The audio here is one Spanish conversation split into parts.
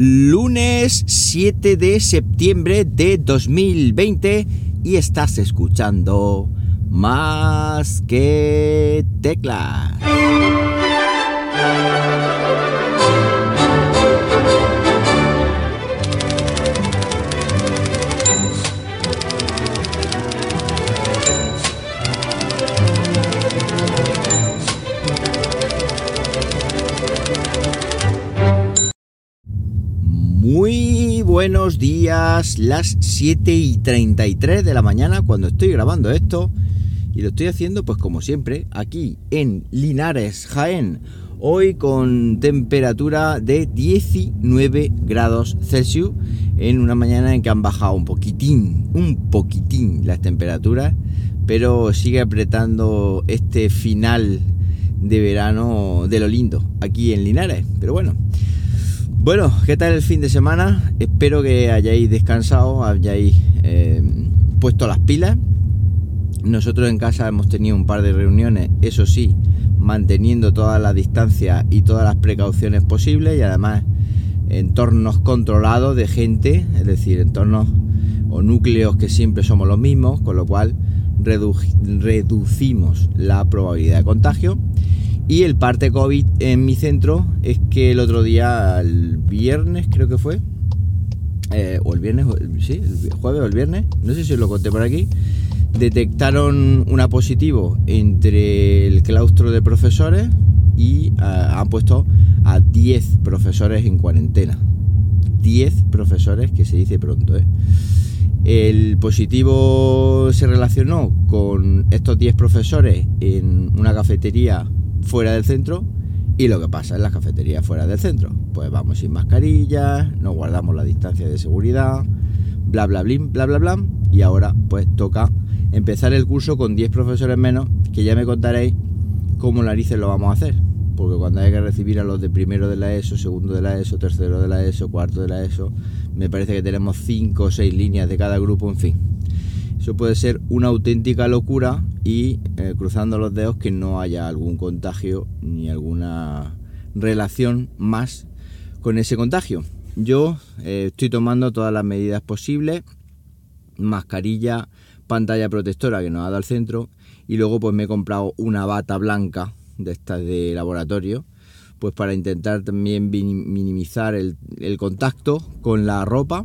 lunes 7 de septiembre de 2020 y estás escuchando más que teclas. Buenos días, las 7 y 33 de la mañana cuando estoy grabando esto y lo estoy haciendo pues como siempre aquí en Linares, Jaén, hoy con temperatura de 19 grados Celsius en una mañana en que han bajado un poquitín, un poquitín las temperaturas, pero sigue apretando este final de verano de lo lindo aquí en Linares, pero bueno. Bueno, ¿qué tal el fin de semana? Espero que hayáis descansado, hayáis eh, puesto las pilas. Nosotros en casa hemos tenido un par de reuniones, eso sí, manteniendo todas las distancias y todas las precauciones posibles y además entornos controlados de gente, es decir, entornos o núcleos que siempre somos los mismos, con lo cual reducimos la probabilidad de contagio y el parte COVID en mi centro es que el otro día, el viernes creo que fue, eh, o el viernes, sí, el jueves o el viernes, no sé si os lo conté por aquí, detectaron una positivo entre el claustro de profesores y uh, han puesto a 10 profesores en cuarentena. 10 profesores, que se dice pronto, ¿eh? El positivo se relacionó con estos 10 profesores en una cafetería fuera del centro y lo que pasa en las cafeterías fuera del centro. Pues vamos sin mascarillas, nos guardamos la distancia de seguridad, bla bla bla bla bla bla y ahora pues toca empezar el curso con 10 profesores menos que ya me contaréis cómo narices lo vamos a hacer. Porque cuando hay que recibir a los de primero de la ESO, segundo de la ESO, tercero de la ESO, cuarto de la ESO, me parece que tenemos 5 o 6 líneas de cada grupo, en fin. Puede ser una auténtica locura y eh, cruzando los dedos que no haya algún contagio ni alguna relación más con ese contagio. Yo eh, estoy tomando todas las medidas posibles, mascarilla, pantalla protectora que nos ha dado al centro y luego pues me he comprado una bata blanca de estas de laboratorio pues para intentar también minimizar el, el contacto con la ropa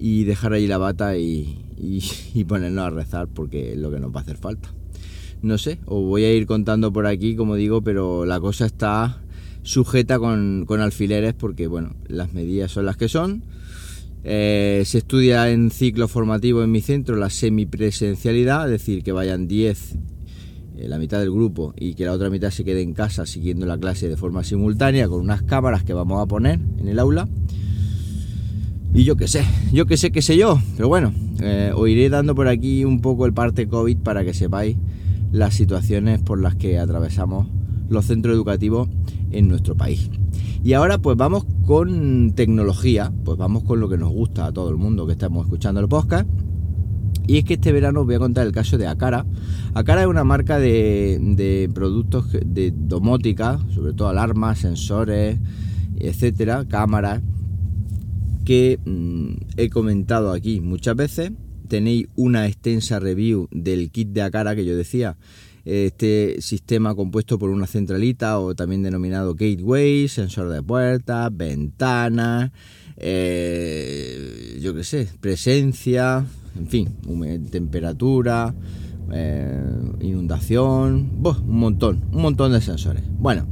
y dejar ahí la bata y, ponernos a rezar porque es lo que nos va a hacer falta. No sé, os voy a ir contando por aquí, como digo, pero la cosa está sujeta con, alfileres porque, bueno, las medidas son las que son. Eh, se estudia en ciclo formativo en mi centro la semipresencialidad, es decir, que vayan 10, eh, la mitad del grupo, y que la otra mitad se quede en casa siguiendo la clase de forma simultánea con unas cámaras que vamos a poner en el aula. Y yo qué sé, yo qué sé, qué sé yo. Pero bueno, eh, os iré dando por aquí un poco el parte COVID para que sepáis las situaciones por las que atravesamos los centros educativos en nuestro país. Y ahora pues vamos con tecnología, pues vamos con lo que nos gusta a todo el mundo que estamos escuchando el podcast. Y es que este verano os voy a contar el caso de Acara. Acara es una marca de, de productos de domótica, sobre todo alarmas, sensores, etcétera, cámaras que mm, he comentado aquí muchas veces. Tenéis una extensa review del kit de Acara que yo decía. Este sistema compuesto por una centralita o también denominado gateway, sensor de puertas, ventanas, eh, yo qué sé, presencia, en fin, temperatura, eh, inundación, un montón, un montón de sensores. Bueno,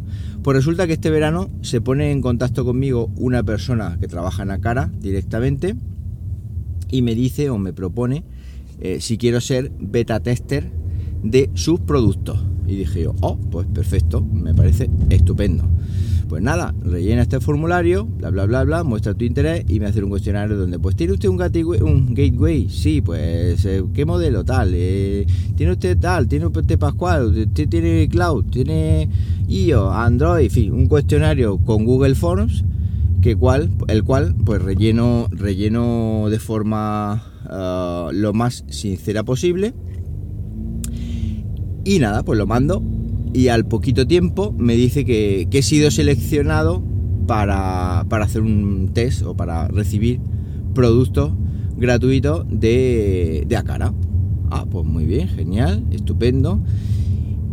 pues resulta que este verano se pone en contacto conmigo una persona que trabaja en la cara directamente y me dice o me propone eh, si quiero ser beta tester de sus productos. Y dije yo, oh, pues perfecto, me parece estupendo. Pues nada, rellena este formulario, bla, bla, bla, bla, muestra tu interés y me hace un cuestionario donde, pues, ¿tiene usted un gateway? Un gateway? Sí, pues, eh, ¿qué modelo tal? Eh, ¿Tiene usted tal? ¿Tiene usted Pascual? ¿Usted tiene Cloud? ¿Tiene iOS? Android? En fin, un cuestionario con Google Forms, que cual, el cual, pues, relleno, relleno de forma ah, lo más sincera posible. Y nada, pues lo mando y al poquito tiempo me dice que, he sido seleccionado para, para hacer un test o para recibir productos gratuitos de, de Acara. Ah, pues muy bien, genial, estupendo.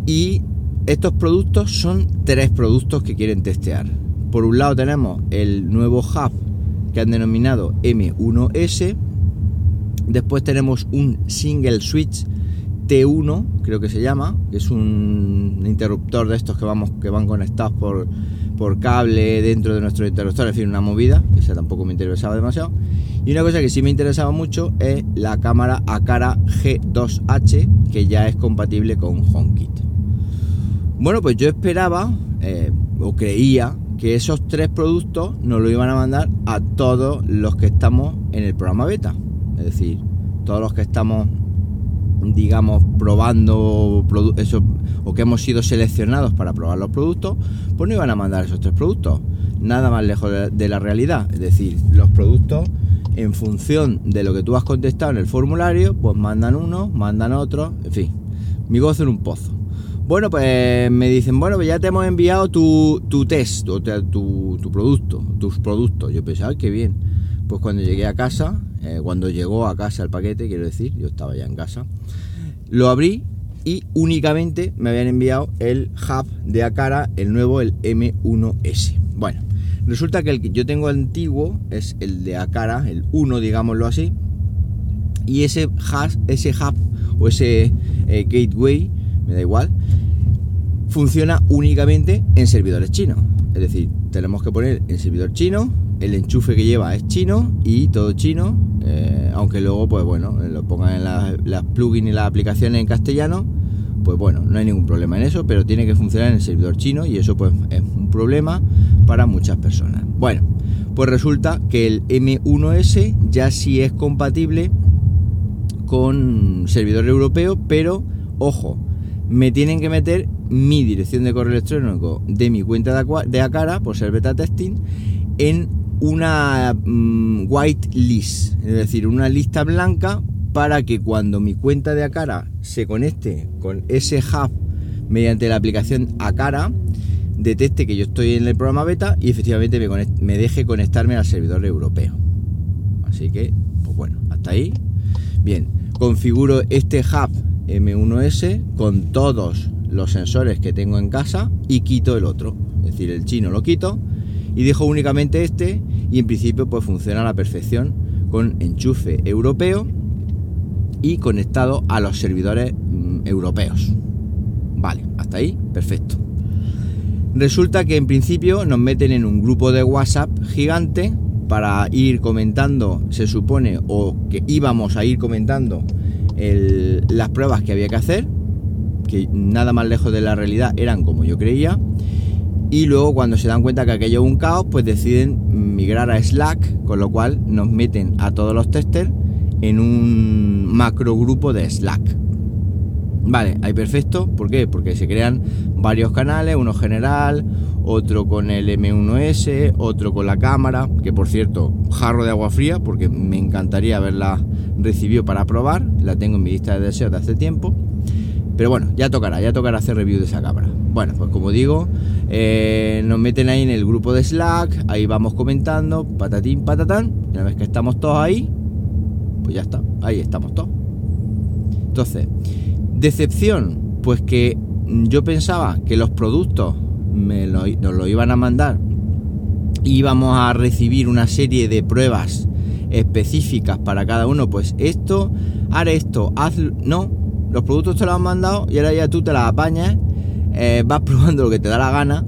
Y estos productos son tres productos que quieren testear. Por un lado tenemos el nuevo hub que han denominado M1S. Después tenemos un single switch T1, creo que se llama, que es un interruptor de estos que vamos que van conectados por, por cable dentro de nuestro interruptor, en fin, una movida, que esa tampoco me interesaba demasiado. Y una cosa que sí me interesaba mucho es la cámara Acara G2H, que ya es compatible con HomeKit. Bueno, pues yo esperaba eh, o creía que esos tres productos nos lo iban a mandar a todos los que estamos en el programa beta. Es decir, todos los que estamos, digamos, probando eso, o que hemos sido seleccionados para probar los productos, pues no iban a mandar esos tres productos. Nada más lejos de la realidad. Es decir, los productos en función de lo que tú has contestado en el formulario, pues mandan uno, mandan otro, en fin, mi gozo en un pozo. Bueno, pues me dicen, bueno, pues ya te hemos enviado tu, tu test, o tu, tu, producto, tus productos. Yo pensaba, qué bien. Pues cuando llegué a casa, eh, cuando llegó a casa el paquete, quiero decir, yo estaba ya en casa, lo abrí y únicamente me habían enviado el hub de Acara, el nuevo, el M1S. Bueno, Resulta que el que yo tengo antiguo es el de Acara, el 1, digámoslo así. Y ese, hash, ese hub o ese eh, gateway, me da igual, funciona únicamente en servidores chinos. Es decir, tenemos que poner el servidor chino, el enchufe que lleva es chino y todo chino, eh, aunque luego, pues bueno, lo pongan en las plugins y las aplicaciones en castellano pues bueno, no hay ningún problema en eso, pero tiene que funcionar en el servidor chino y eso pues es un problema para muchas personas. Bueno, pues resulta que el M1S ya sí es compatible con servidor europeo, pero ojo, me tienen que meter mi dirección de correo electrónico de mi cuenta de Acara, por ser beta testing, en una mm, white list, es decir, una lista blanca para que cuando mi cuenta de Acara se conecte con ese hub mediante la aplicación Acara, detecte que yo estoy en el programa beta y efectivamente me, deje conectarme al servidor europeo. Así que, pues bueno, hasta ahí. Bien, configuro este hub M1S con todos los sensores que tengo en casa y quito el otro. Es decir, el chino lo quito y dejo únicamente este y en principio pues funciona a la perfección con enchufe europeo y conectado a los servidores mm, europeos. Vale, hasta ahí, perfecto. Resulta que en principio nos meten en un grupo de WhatsApp gigante para ir comentando, se supone, o que íbamos a ir comentando las pruebas que había que hacer, que nada más lejos de la realidad eran como yo creía. Y luego cuando se dan cuenta que aquello es un caos, pues deciden migrar a Slack, con lo cual nos meten a todos los testers en un macro grupo de Slack. Vale, ahí perfecto. ¿Por qué? Porque se crean varios canales, uno general, otro con el M1S, otro con la cámara, que por cierto, jarro de agua fría, porque me encantaría haberla recibido para probar. La tengo en mi lista de deseos de hace tiempo. Pero bueno, ya tocará, ya tocará hacer review de esa cámara. Bueno, pues como digo, eh, nos meten ahí en el grupo de Slack, ahí vamos comentando, patatín, patatán. Y una vez que estamos todos ahí, pues ya está, ahí estamos todos. Entonces, decepción, pues que yo pensaba que los productos nos lo iban a mandar, íbamos a recibir una serie de pruebas específicas para cada uno, pues esto, haré esto, haz, no, los productos te los han mandado y ahora ya tú te las apañas, eh, vas probando lo que te da la gana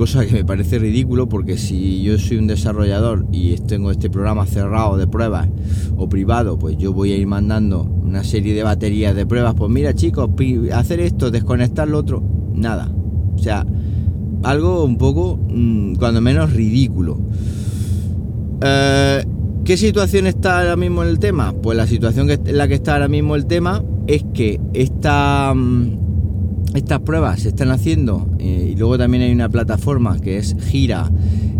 cosa que me parece ridículo porque si yo soy un desarrollador y tengo este programa cerrado de pruebas o privado, pues yo voy a ir mandando una serie de baterías de pruebas, pues mira chicos, hacer esto, desconectar lo otro, nada. O sea, algo un poco, mm, cuando menos, ridículo. Eh, ¿Qué situación está ahora mismo en el tema? Pues la situación en la que está ahora mismo el tema es que esta... Estas pruebas se están haciendo eh, y luego también hay una plataforma que es Gira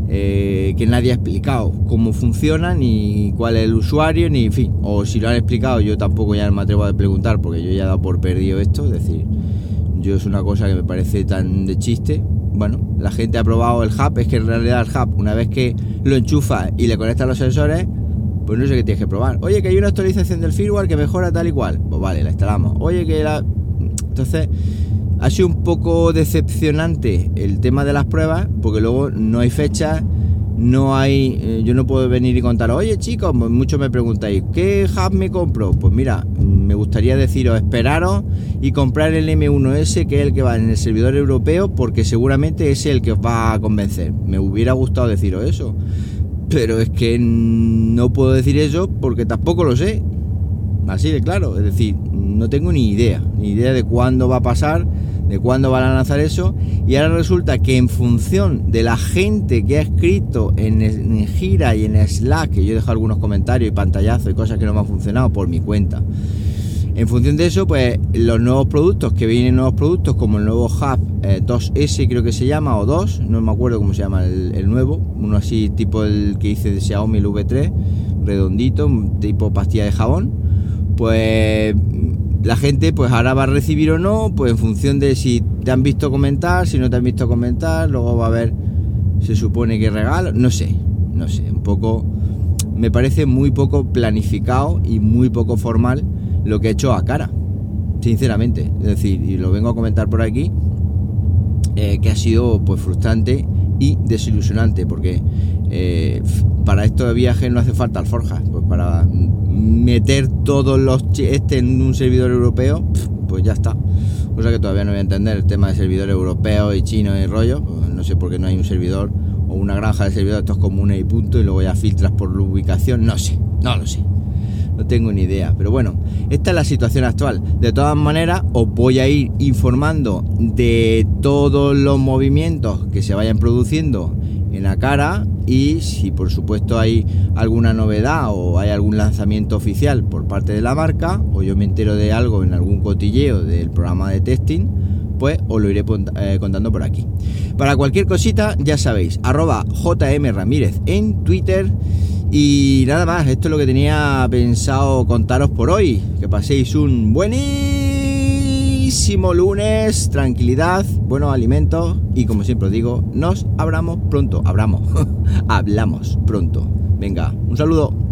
eh, que nadie ha explicado cómo funciona ni cuál es el usuario ni en fin o si lo han explicado yo tampoco ya me atrevo a preguntar porque yo ya he dado por perdido esto es decir yo es una cosa que me parece tan de chiste bueno, la gente ha probado el hub, es que en realidad el hub, una vez que lo enchufa y le conecta los sensores, pues no sé qué tienes que probar. Oye, que hay una actualización del firmware que mejora tal y cual. Pues vale, la instalamos. Oye, que la... Entonces, ha sido un poco decepcionante el tema de las pruebas, porque luego no hay fecha no hay, eh, yo no puedo venir y contar, oye chicos, muchos me preguntáis, ¿qué hub me compro? Pues mira, me gustaría deciros, esperaros y comprar el M1S, que es el que va en el servidor europeo, porque seguramente es el que os va a convencer. Me hubiera gustado deciros eso, pero es que no puedo decir eso porque tampoco lo sé. Así de claro, es decir, no tengo ni idea, ni idea de cuándo va a pasar de cuándo van a lanzar eso y ahora resulta que en función de la gente que ha escrito en, Gira y en Slack, que yo he algunos comentarios y pantallazos y cosas que no me han funcionado por mi cuenta, en función de eso, pues los nuevos productos, que vienen nuevos productos como el nuevo Hub 2S creo que se llama, o 2, no me acuerdo cómo se llama el, el nuevo, uno así tipo el que hice de Xiaomi el V3, redondito, tipo pastilla de jabón, pues la gente pues ahora va a recibir o no, pues en función de si te han visto comentar, si no te han visto comentar, luego va a haber, se supone que regalo, no sé, no sé, un poco, me parece muy poco planificado y muy poco formal lo que he hecho a cara, sinceramente, es decir, y lo vengo a comentar por aquí, eh, que ha sido pues frustrante y desilusionante, porque eh, para esto de viajes no hace falta alforjas, pues para meter todos los este en un servidor europeo, pues ya está. Cosa que todavía no voy a entender el tema de servidor europeo y chino y rollo. Pues no sé por qué no hay un servidor o una granja de servidores estos comunes y punto y luego ya filtras por la ubicación. No sé, no lo sé. No tengo ni idea. Pero bueno, esta es la situación actual. De todas maneras, os voy a ir informando de todos los movimientos que se vayan produciendo en la cara y si por supuesto hay alguna novedad o hay algún lanzamiento oficial por parte de la marca o yo me entero de algo en algún cotilleo del programa de testing, pues os lo iré eh, contando por aquí. Para cualquier cosita, ya sabéis, arroba JM Ramírez en Twitter. Y nada más, esto es lo que tenía pensado contaros por hoy. Que paséis un buenísimo lunes, tranquilidad, buenos alimentos y como siempre os digo, nos hablamos pronto, hablamos, hablamos pronto. Venga, un saludo.